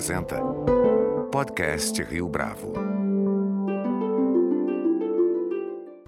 apresenta Podcast Rio Bravo.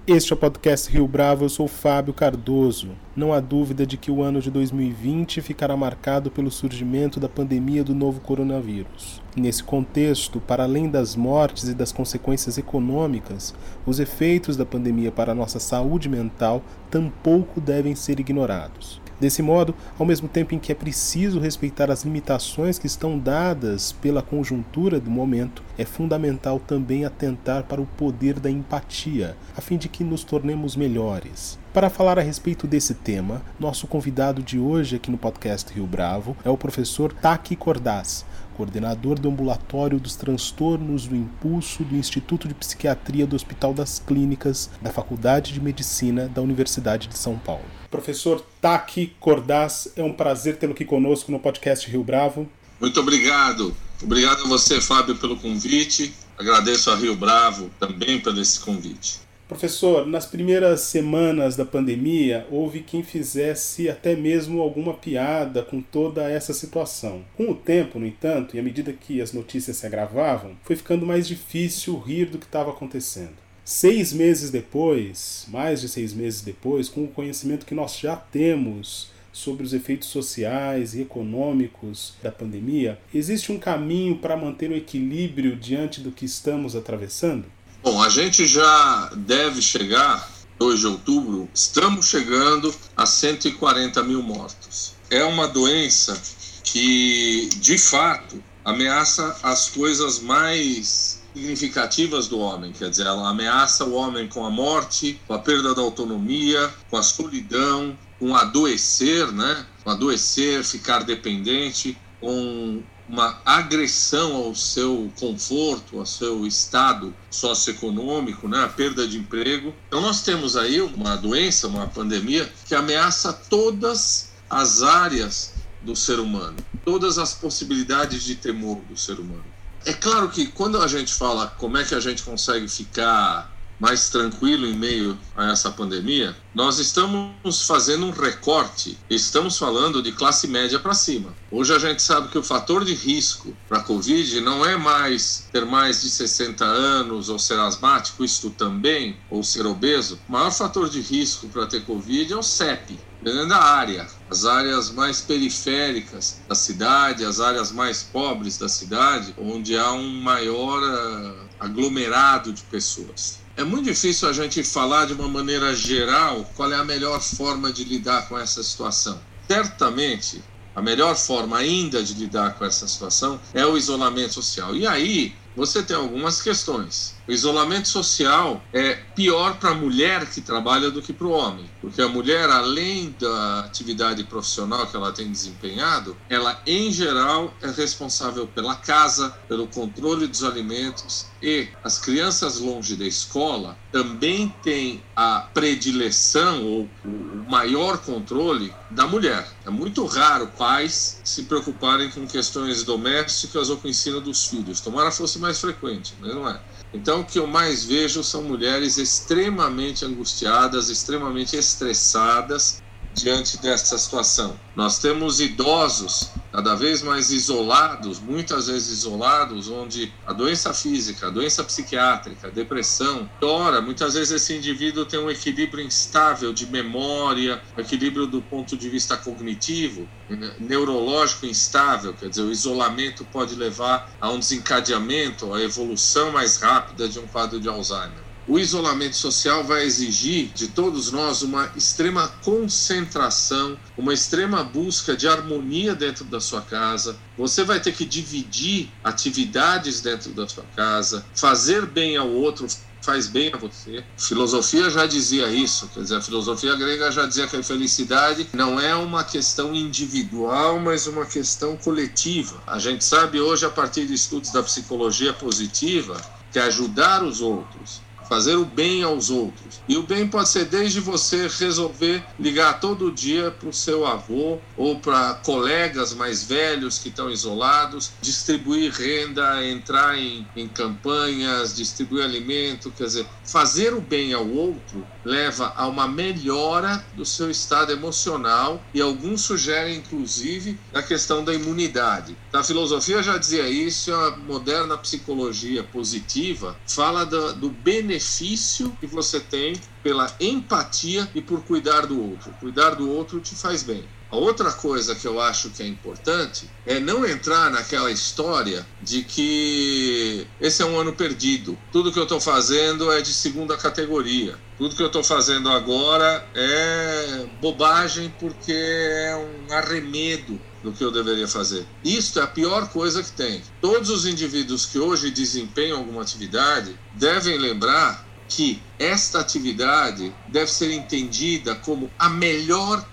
Este é o podcast Rio Bravo, eu sou Fábio Cardoso. Não há dúvida de que o ano de 2020 ficará marcado pelo surgimento da pandemia do novo coronavírus. Nesse contexto, para além das mortes e das consequências econômicas, os efeitos da pandemia para a nossa saúde mental tampouco devem ser ignorados. Desse modo, ao mesmo tempo em que é preciso respeitar as limitações que estão dadas pela conjuntura do momento, é fundamental também atentar para o poder da empatia, a fim de que nos tornemos melhores. Para falar a respeito desse tema, nosso convidado de hoje aqui no podcast Rio Bravo é o professor Taki Cordaz, coordenador do ambulatório dos transtornos do impulso do Instituto de Psiquiatria do Hospital das Clínicas da Faculdade de Medicina da Universidade de São Paulo. Professor Taki Cordaz, é um prazer tê-lo aqui conosco no podcast Rio Bravo. Muito obrigado. Obrigado a você, Fábio, pelo convite. Agradeço a Rio Bravo também pelo esse convite. Professor, nas primeiras semanas da pandemia, houve quem fizesse até mesmo alguma piada com toda essa situação. Com o tempo, no entanto, e à medida que as notícias se agravavam, foi ficando mais difícil rir do que estava acontecendo. Seis meses depois, mais de seis meses depois, com o conhecimento que nós já temos sobre os efeitos sociais e econômicos da pandemia, existe um caminho para manter o equilíbrio diante do que estamos atravessando? Bom, a gente já deve chegar, 2 de outubro, estamos chegando a 140 mil mortos. É uma doença que, de fato, ameaça as coisas mais significativas do homem, quer dizer, ela ameaça o homem com a morte, com a perda da autonomia, com a solidão, com adoecer, né? Com adoecer, ficar dependente, com uma agressão ao seu conforto, ao seu estado socioeconômico, né? a perda de emprego. Então nós temos aí uma doença, uma pandemia que ameaça todas as áreas do ser humano, todas as possibilidades de temor do ser humano. É claro que quando a gente fala como é que a gente consegue ficar mais tranquilo em meio a essa pandemia, nós estamos fazendo um recorte, estamos falando de classe média para cima. Hoje a gente sabe que o fator de risco para a Covid não é mais ter mais de 60 anos ou ser asmático, isto também, ou ser obeso. O maior fator de risco para ter Covid é o CEP, dependendo da área. As áreas mais periféricas da cidade, as áreas mais pobres da cidade, onde há um maior uh, aglomerado de pessoas. É muito difícil a gente falar de uma maneira geral qual é a melhor forma de lidar com essa situação. Certamente, a melhor forma ainda de lidar com essa situação é o isolamento social. E aí, você tem algumas questões. O isolamento social é pior para a mulher que trabalha do que para o homem, porque a mulher, além da atividade profissional que ela tem desempenhado, ela em geral é responsável pela casa, pelo controle dos alimentos e as crianças longe da escola também têm a predileção ou o maior controle da mulher. É muito raro pais se preocuparem com questões domésticas ou com o ensino dos filhos. Tomara fosse mais frequente, mas não é. Então, o que eu mais vejo são mulheres extremamente angustiadas, extremamente estressadas diante dessa situação. Nós temos idosos cada vez mais isolados, muitas vezes isolados, onde a doença física, a doença psiquiátrica, a depressão, ora, muitas vezes esse indivíduo tem um equilíbrio instável de memória, equilíbrio do ponto de vista cognitivo, neurológico instável, quer dizer, o isolamento pode levar a um desencadeamento, a evolução mais rápida de um quadro de Alzheimer. O isolamento social vai exigir de todos nós uma extrema concentração, uma extrema busca de harmonia dentro da sua casa. Você vai ter que dividir atividades dentro da sua casa, fazer bem ao outro, faz bem a você. Filosofia já dizia isso, quer dizer, a filosofia grega já dizia que a felicidade não é uma questão individual, mas uma questão coletiva. A gente sabe hoje, a partir de estudos da psicologia positiva, que ajudar os outros fazer o bem aos outros. E o bem pode ser desde você resolver ligar todo dia para o seu avô ou para colegas mais velhos que estão isolados, distribuir renda, entrar em, em campanhas, distribuir alimento, quer dizer, fazer o bem ao outro leva a uma melhora do seu estado emocional e alguns sugerem, inclusive, a questão da imunidade. A filosofia já dizia isso, a moderna psicologia positiva fala do, do benefício que você tem pela empatia e por cuidar do outro. Cuidar do outro te faz bem. A outra coisa que eu acho que é importante é não entrar naquela história de que esse é um ano perdido. Tudo que eu estou fazendo é de segunda categoria. Tudo que eu estou fazendo agora é bobagem porque é um arremedo do que eu deveria fazer. Isto é a pior coisa que tem. Todos os indivíduos que hoje desempenham alguma atividade devem lembrar que esta atividade deve ser entendida como a melhor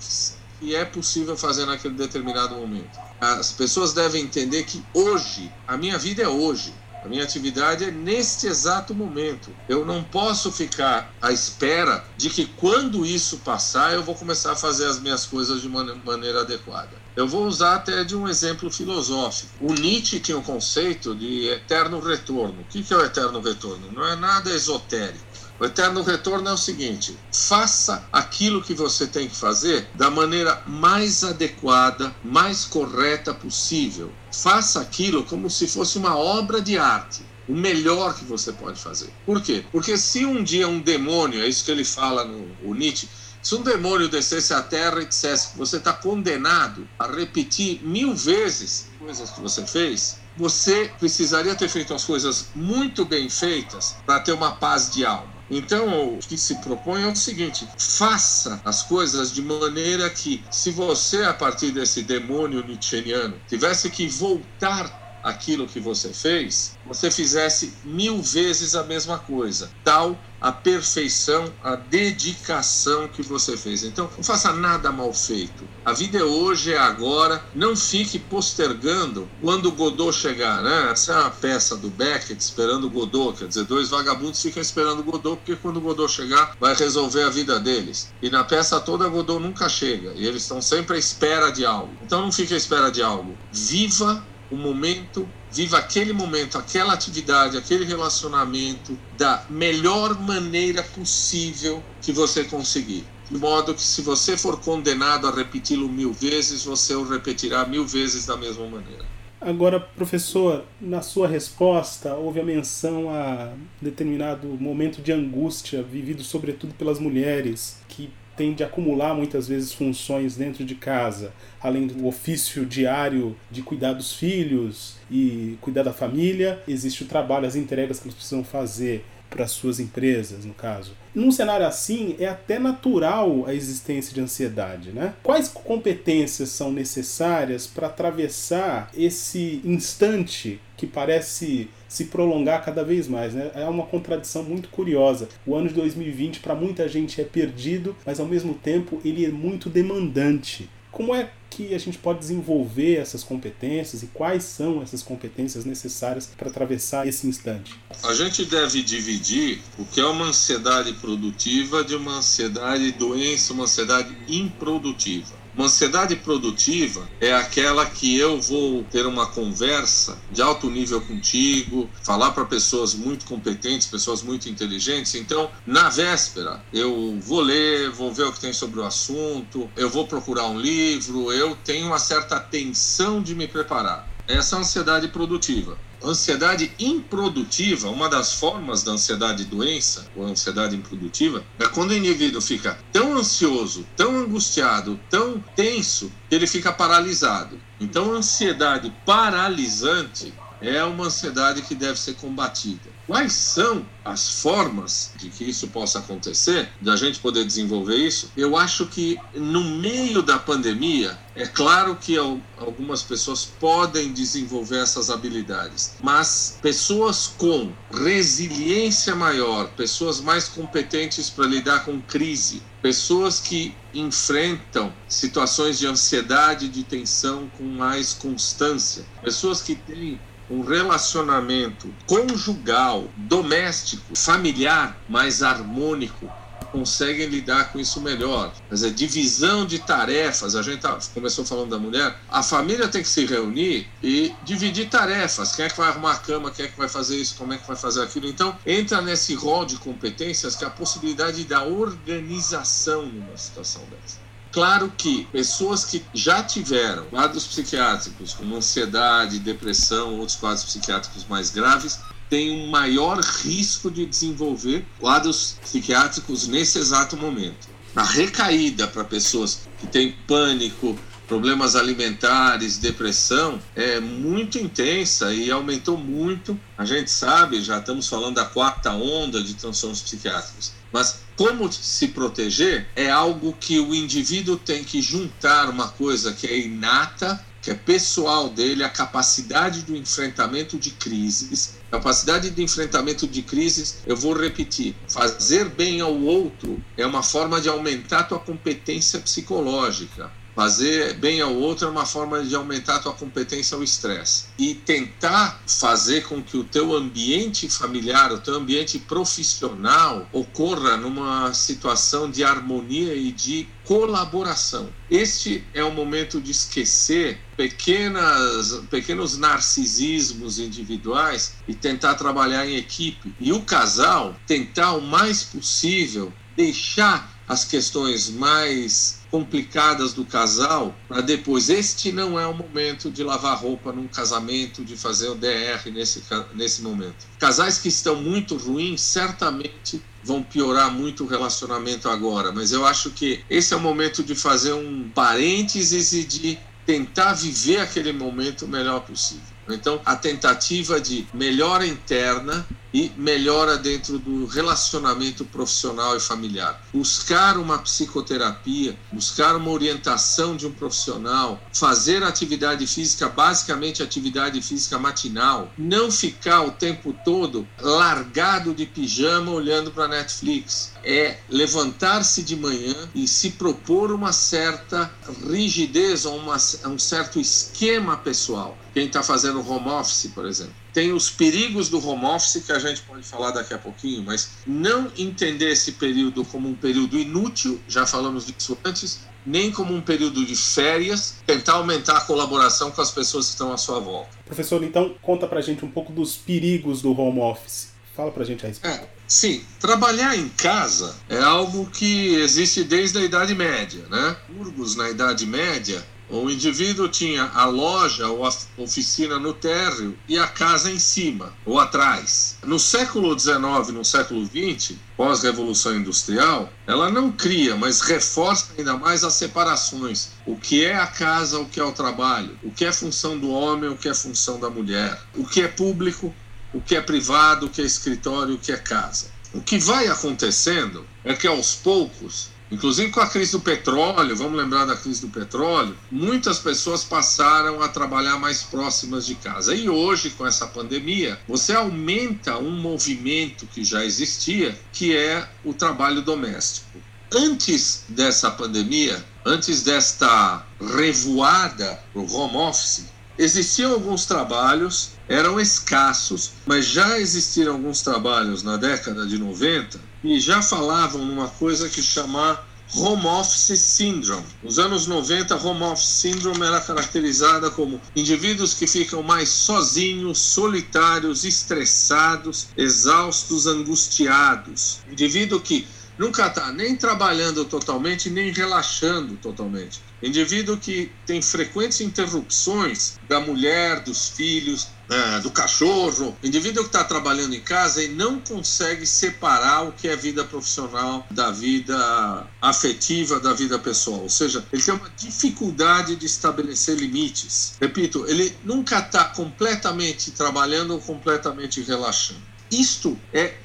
que é possível fazer naquele determinado momento. As pessoas devem entender que hoje, a minha vida é hoje. A minha atividade é neste exato momento. Eu não posso ficar à espera de que quando isso passar eu vou começar a fazer as minhas coisas de maneira adequada. Eu vou usar até de um exemplo filosófico. O Nietzsche tinha o um conceito de eterno retorno. O que é o eterno retorno? Não é nada esotérico. O eterno retorno é o seguinte: faça aquilo que você tem que fazer da maneira mais adequada, mais correta possível. Faça aquilo como se fosse uma obra de arte o melhor que você pode fazer. Por quê? Porque se um dia um demônio, é isso que ele fala no Nietzsche, se um demônio descesse à terra e dissesse que você está condenado a repetir mil vezes coisas que você fez, você precisaria ter feito as coisas muito bem feitas para ter uma paz de alma. Então, o que se propõe é o seguinte: faça as coisas de maneira que, se você, a partir desse demônio nietzscheano, tivesse que voltar aquilo que você fez, você fizesse mil vezes a mesma coisa. Tal a perfeição, a dedicação que você fez. Então, não faça nada mal feito. A vida é hoje, é agora. Não fique postergando quando o Godot chegar. Né? Essa é uma peça do Beckett, esperando o Godot. Quer dizer, dois vagabundos ficam esperando o Godot, porque quando o Godot chegar, vai resolver a vida deles. E na peça toda, Godot nunca chega. E eles estão sempre à espera de algo. Então, não fique à espera de algo. Viva o momento, viva aquele momento, aquela atividade, aquele relacionamento da melhor maneira possível que você conseguir. De modo que, se você for condenado a repeti-lo mil vezes, você o repetirá mil vezes da mesma maneira. Agora, professor, na sua resposta, houve a menção a determinado momento de angústia vivido, sobretudo, pelas mulheres que tem de acumular muitas vezes funções dentro de casa, além do ofício diário de cuidar dos filhos e cuidar da família, existe o trabalho, as entregas que eles precisam fazer para suas empresas, no caso. Num cenário assim, é até natural a existência de ansiedade, né? Quais competências são necessárias para atravessar esse instante que parece se prolongar cada vez mais. Né? É uma contradição muito curiosa. O ano de 2020 para muita gente é perdido, mas ao mesmo tempo ele é muito demandante. Como é que a gente pode desenvolver essas competências e quais são essas competências necessárias para atravessar esse instante? A gente deve dividir o que é uma ansiedade produtiva de uma ansiedade doença, uma ansiedade improdutiva. Uma ansiedade produtiva é aquela que eu vou ter uma conversa de alto nível contigo, falar para pessoas muito competentes, pessoas muito inteligentes. Então, na véspera, eu vou ler, vou ver o que tem sobre o assunto, eu vou procurar um livro, eu tenho uma certa atenção de me preparar. Essa é a ansiedade produtiva. Ansiedade improdutiva, uma das formas da ansiedade doença, ou ansiedade improdutiva, é quando o indivíduo fica tão ansioso, tão angustiado, tão tenso, que ele fica paralisado. Então, ansiedade paralisante é uma ansiedade que deve ser combatida. Quais são as formas de que isso possa acontecer, da gente poder desenvolver isso? Eu acho que no meio da pandemia, é claro que algumas pessoas podem desenvolver essas habilidades, mas pessoas com resiliência maior, pessoas mais competentes para lidar com crise, pessoas que enfrentam situações de ansiedade, de tensão com mais constância, pessoas que têm um relacionamento conjugal, doméstico, familiar mais harmônico, conseguem lidar com isso melhor. Mas é divisão de tarefas. A gente tá, começou falando da mulher. A família tem que se reunir e dividir tarefas. Quem é que vai arrumar a cama? Quem é que vai fazer isso? Como é que vai fazer aquilo? Então, entra nesse rol de competências que é a possibilidade da organização numa situação dessa. Claro que pessoas que já tiveram quadros psiquiátricos, como ansiedade, depressão, outros quadros psiquiátricos mais graves, têm um maior risco de desenvolver quadros psiquiátricos nesse exato momento. A recaída para pessoas que têm pânico, problemas alimentares, depressão, é muito intensa e aumentou muito. A gente sabe, já estamos falando da quarta onda de transtornos psiquiátricos. Mas como se proteger é algo que o indivíduo tem que juntar uma coisa que é inata, que é pessoal dele, a capacidade do enfrentamento de crises. Capacidade de enfrentamento de crises, eu vou repetir, fazer bem ao outro é uma forma de aumentar a tua competência psicológica. Fazer bem ao outro é uma forma de aumentar a tua competência ao estresse. E tentar fazer com que o teu ambiente familiar, o teu ambiente profissional ocorra numa situação de harmonia e de colaboração. Este é o momento de esquecer pequenas, pequenos narcisismos individuais e tentar trabalhar em equipe. E o casal tentar o mais possível deixar as questões mais complicadas do casal para depois. Este não é o momento de lavar roupa num casamento, de fazer o DR nesse, nesse momento. Casais que estão muito ruins certamente vão piorar muito o relacionamento agora, mas eu acho que esse é o momento de fazer um parênteses e de tentar viver aquele momento o melhor possível. Então, a tentativa de melhora interna e melhora dentro do relacionamento profissional e familiar. Buscar uma psicoterapia, buscar uma orientação de um profissional, fazer atividade física, basicamente atividade física matinal, não ficar o tempo todo largado de pijama olhando para Netflix. É levantar-se de manhã e se propor uma certa rigidez ou uma, um certo esquema pessoal. Quem está fazendo home office, por exemplo tem os perigos do home office que a gente pode falar daqui a pouquinho, mas não entender esse período como um período inútil, já falamos disso antes, nem como um período de férias, tentar aumentar a colaboração com as pessoas que estão à sua volta. Professor, então conta pra gente um pouco dos perigos do home office. Fala pra gente a respeito. É, sim, trabalhar em casa é algo que existe desde a Idade Média, né? Burgos na Idade Média o indivíduo tinha a loja ou a oficina no térreo e a casa em cima ou atrás. No século XIX, no século XX, pós-revolução industrial, ela não cria, mas reforça ainda mais as separações. O que é a casa, o que é o trabalho, o que é função do homem, o que é função da mulher, o que é público, o que é privado, o que é escritório, o que é casa. O que vai acontecendo é que aos poucos Inclusive com a crise do petróleo, vamos lembrar da crise do petróleo, muitas pessoas passaram a trabalhar mais próximas de casa. E hoje, com essa pandemia, você aumenta um movimento que já existia, que é o trabalho doméstico. Antes dessa pandemia, antes desta revoada para o home office, existiam alguns trabalhos, eram escassos, mas já existiram alguns trabalhos na década de 90 e já falavam numa coisa que chamar Home Office Syndrome. Nos anos 90, Home Office Syndrome era caracterizada como indivíduos que ficam mais sozinhos, solitários, estressados, exaustos, angustiados. Indivíduo que nunca está nem trabalhando totalmente, nem relaxando totalmente. Indivíduo que tem frequentes interrupções da mulher, dos filhos, é, do cachorro. Indivíduo que está trabalhando em casa e não consegue separar o que é vida profissional da vida afetiva, da vida pessoal. Ou seja, ele tem uma dificuldade de estabelecer limites. Repito, ele nunca está completamente trabalhando ou completamente relaxando. Isto é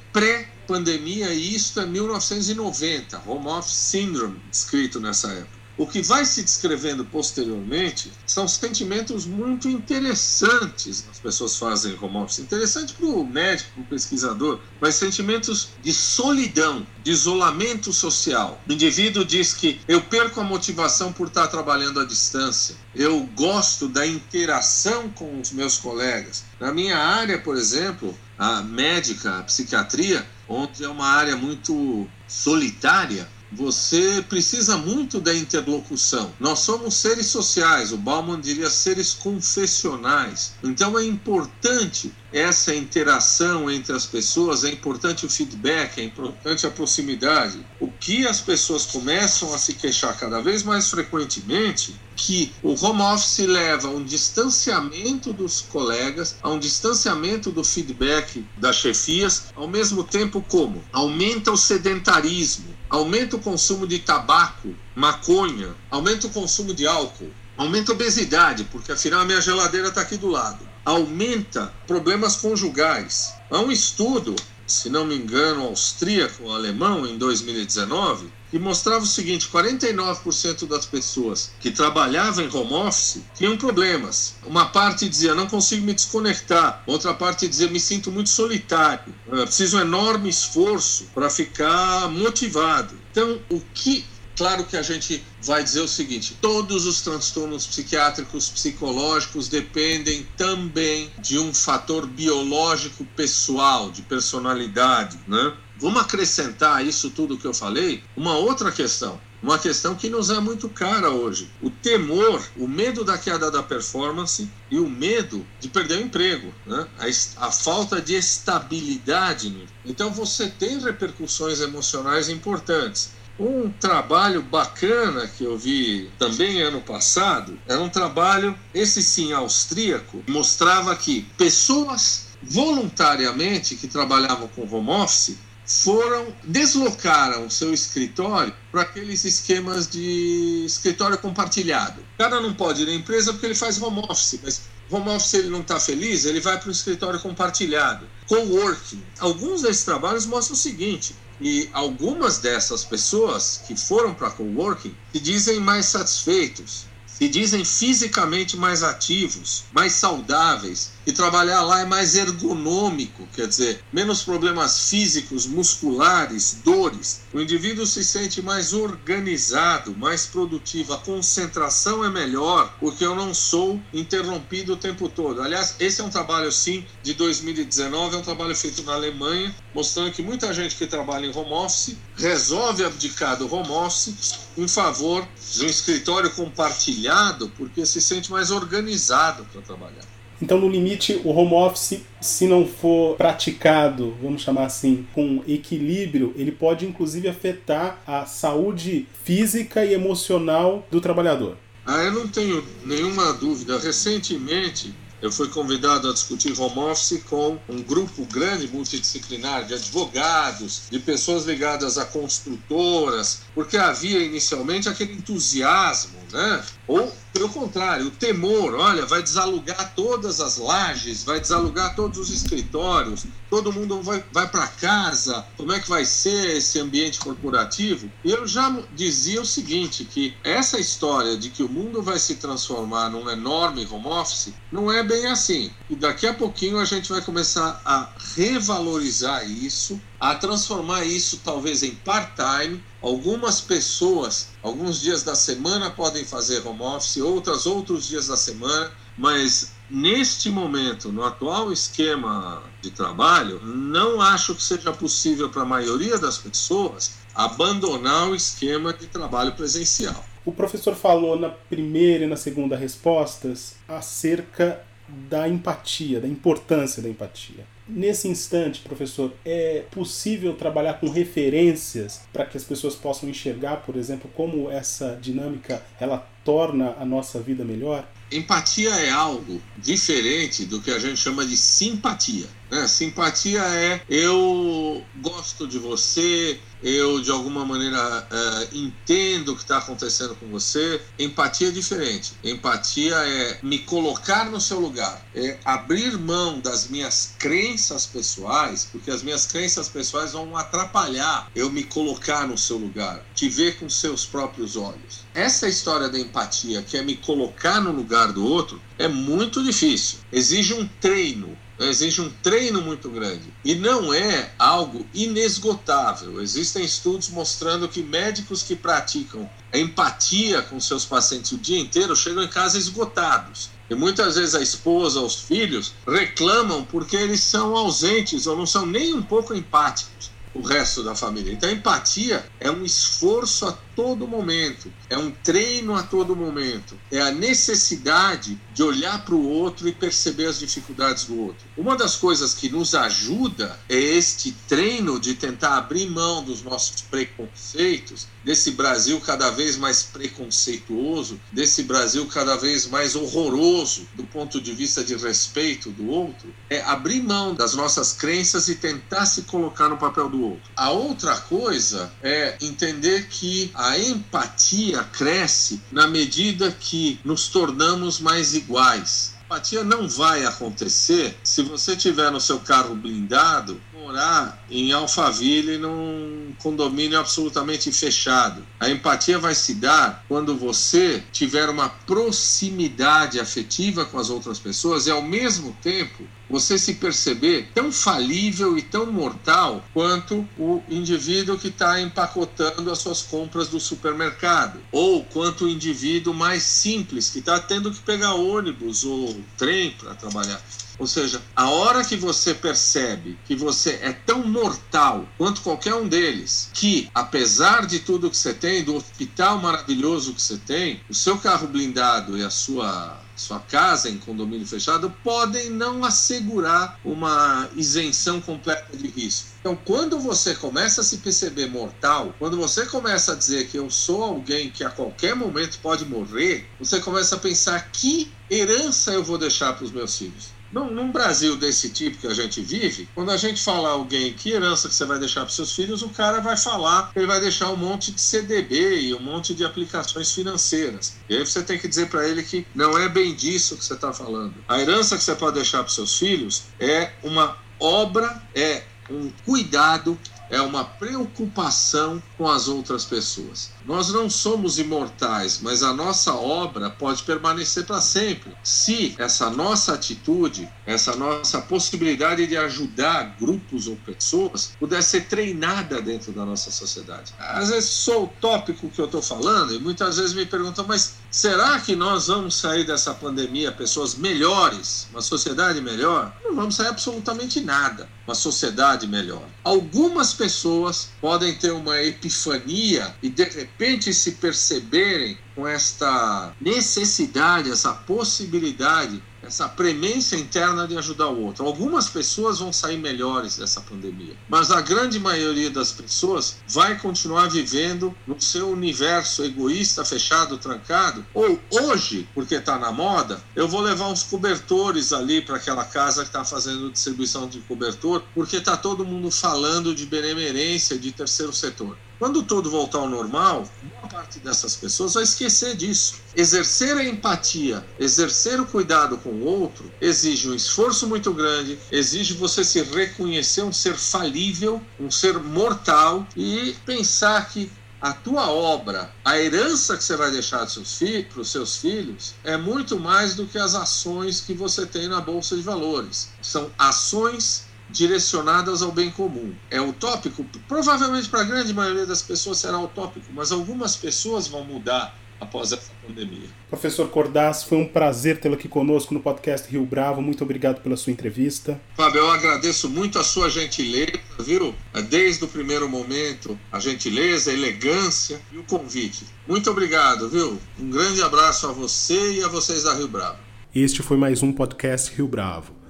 pré-pandemia e isto é 1990, Home Office Syndrome, escrito nessa época. O que vai se descrevendo posteriormente são sentimentos muito interessantes as pessoas fazem home office. Interessante para o médico, para o pesquisador, mas sentimentos de solidão, de isolamento social. O indivíduo diz que eu perco a motivação por estar trabalhando à distância, eu gosto da interação com os meus colegas. Na minha área, por exemplo, a médica, a psiquiatria, onde é uma área muito solitária, você precisa muito da interlocução. Nós somos seres sociais, o Bauman diria seres confessionais. Então é importante essa interação entre as pessoas, é importante o feedback, é importante a proximidade. O que as pessoas começam a se queixar cada vez mais frequentemente que o home office leva a um distanciamento dos colegas, a um distanciamento do feedback das chefias, ao mesmo tempo como aumenta o sedentarismo, aumenta o consumo de tabaco, maconha, aumenta o consumo de álcool, aumenta a obesidade, porque afinal a minha geladeira está aqui do lado, aumenta problemas conjugais. Há um estudo, se não me engano, austríaco, alemão, em 2019, que mostrava o seguinte: 49% das pessoas que trabalhavam em home office tinham problemas. Uma parte dizia não consigo me desconectar, outra parte dizia me sinto muito solitário, preciso de um enorme esforço para ficar motivado. Então, o que Claro que a gente vai dizer o seguinte: todos os transtornos psiquiátricos, psicológicos dependem também de um fator biológico pessoal, de personalidade, né? Vamos acrescentar isso tudo que eu falei, uma outra questão, uma questão que nos é muito cara hoje. O temor, o medo da queda da performance e o medo de perder o emprego, né? a, a falta de estabilidade. Então você tem repercussões emocionais importantes. Um trabalho bacana que eu vi também ano passado era um trabalho, esse sim austríaco, mostrava que pessoas voluntariamente que trabalhavam com home office foram deslocaram seu escritório para aqueles esquemas de escritório compartilhado. O cara não pode ir na empresa porque ele faz home office, mas home office ele não está feliz, ele vai para o escritório compartilhado. Coworking. Alguns desses trabalhos mostram o seguinte: e algumas dessas pessoas que foram para coworking se dizem mais satisfeitos, se dizem fisicamente mais ativos, mais saudáveis, e trabalhar lá é mais ergonômico, quer dizer, menos problemas físicos, musculares, dores. O indivíduo se sente mais organizado, mais produtivo, a concentração é melhor, porque eu não sou interrompido o tempo todo. Aliás, esse é um trabalho, sim, de 2019, é um trabalho feito na Alemanha, mostrando que muita gente que trabalha em home office resolve abdicar do home office em favor de um escritório compartilhado, porque se sente mais organizado para trabalhar. Então, no limite, o home office, se não for praticado, vamos chamar assim, com equilíbrio, ele pode inclusive afetar a saúde física e emocional do trabalhador. Ah, eu não tenho nenhuma dúvida. Recentemente, eu fui convidado a discutir home office com um grupo grande multidisciplinar de advogados, de pessoas ligadas a construtoras, porque havia inicialmente aquele entusiasmo, né? Ou pelo contrário, o temor, olha, vai desalugar todas as lajes, vai desalugar todos os escritórios, todo mundo vai, vai para casa, como é que vai ser esse ambiente corporativo? Eu já dizia o seguinte, que essa história de que o mundo vai se transformar num enorme home office, não é bem assim. E daqui a pouquinho a gente vai começar a revalorizar isso, a transformar isso talvez em part-time. Algumas pessoas, alguns dias da semana podem fazer home office, outras outros dias da semana, mas neste momento, no atual esquema de trabalho, não acho que seja possível para a maioria das pessoas abandonar o esquema de trabalho presencial. O professor falou na primeira e na segunda respostas acerca da empatia, da importância da empatia. Nesse instante, professor, é possível trabalhar com referências para que as pessoas possam enxergar, por exemplo, como essa dinâmica ela torna a nossa vida melhor? Empatia é algo diferente do que a gente chama de simpatia. Né? Simpatia é eu gosto de você, eu de alguma maneira uh, entendo o que está acontecendo com você. Empatia é diferente. Empatia é me colocar no seu lugar, é abrir mão das minhas crenças pessoais, porque as minhas crenças pessoais vão atrapalhar eu me colocar no seu lugar, te ver com seus próprios olhos. Essa história da empatia, que é me colocar no lugar do outro, é muito difícil. Exige um treino, exige um treino muito grande. E não é algo inesgotável. Existem estudos mostrando que médicos que praticam empatia com seus pacientes o dia inteiro chegam em casa esgotados. E muitas vezes a esposa, os filhos reclamam porque eles são ausentes ou não são nem um pouco empáticos. O resto da família. Então, empatia é um esforço a todo momento, é um treino a todo momento, é a necessidade de olhar para o outro e perceber as dificuldades do outro. Uma das coisas que nos ajuda é este treino de tentar abrir mão dos nossos preconceitos, desse Brasil cada vez mais preconceituoso, desse Brasil cada vez mais horroroso do ponto de vista de respeito do outro, é abrir mão das nossas crenças e tentar se colocar no papel do outro. A outra coisa é entender que a empatia cresce na medida que nos tornamos mais iguais. Empatia não vai acontecer se você tiver no seu carro blindado morar em Alphaville num condomínio absolutamente fechado. A empatia vai se dar quando você tiver uma proximidade afetiva com as outras pessoas e ao mesmo tempo você se perceber tão falível e tão mortal quanto o indivíduo que está empacotando as suas compras do supermercado, ou quanto o indivíduo mais simples que está tendo que pegar ônibus ou trem para trabalhar. Ou seja, a hora que você percebe que você é tão mortal quanto qualquer um deles, que apesar de tudo que você tem, do hospital maravilhoso que você tem, o seu carro blindado e a sua sua casa em condomínio fechado podem não assegurar uma isenção completa de risco. Então, quando você começa a se perceber mortal, quando você começa a dizer que eu sou alguém que a qualquer momento pode morrer, você começa a pensar que herança eu vou deixar para os meus filhos. Num, num, Brasil desse tipo que a gente vive, quando a gente fala alguém que herança que você vai deixar para seus filhos, o cara vai falar ele vai deixar um monte de CDB e um monte de aplicações financeiras. E aí você tem que dizer para ele que não é bem disso que você está falando. A herança que você pode deixar para seus filhos é uma obra, é um cuidado, é uma preocupação com as outras pessoas. Nós não somos imortais, mas a nossa obra pode permanecer para sempre. Se essa nossa atitude, essa nossa possibilidade de ajudar grupos ou pessoas puder ser treinada dentro da nossa sociedade. Às vezes sou o tópico que eu estou falando e muitas vezes me perguntam, mas será que nós vamos sair dessa pandemia pessoas melhores, uma sociedade melhor? Não vamos sair absolutamente nada, uma sociedade melhor. Algumas pessoas podem ter uma epifania e de repente se perceberem com esta necessidade, essa possibilidade essa premência interna de ajudar o outro. Algumas pessoas vão sair melhores dessa pandemia, mas a grande maioria das pessoas vai continuar vivendo no seu universo egoísta, fechado, trancado. Ou hoje, porque está na moda, eu vou levar uns cobertores ali para aquela casa que está fazendo distribuição de cobertor, porque está todo mundo falando de benemerência, de terceiro setor. Quando tudo voltar ao normal, boa parte dessas pessoas vai esquecer disso. Exercer a empatia, exercer o cuidado com o outro, exige um esforço muito grande, exige você se reconhecer um ser falível, um ser mortal e pensar que a tua obra, a herança que você vai deixar para os seus filhos, é muito mais do que as ações que você tem na Bolsa de Valores. São ações direcionadas ao bem comum. É utópico? Provavelmente para a grande maioria das pessoas será utópico, mas algumas pessoas vão mudar após essa pandemia. Professor Cordaz, foi um prazer tê-lo aqui conosco no podcast Rio Bravo. Muito obrigado pela sua entrevista. Fábio, eu agradeço muito a sua gentileza, viu? Desde o primeiro momento, a gentileza, a elegância e o convite. Muito obrigado, viu? Um grande abraço a você e a vocês da Rio Bravo. Este foi mais um podcast Rio Bravo.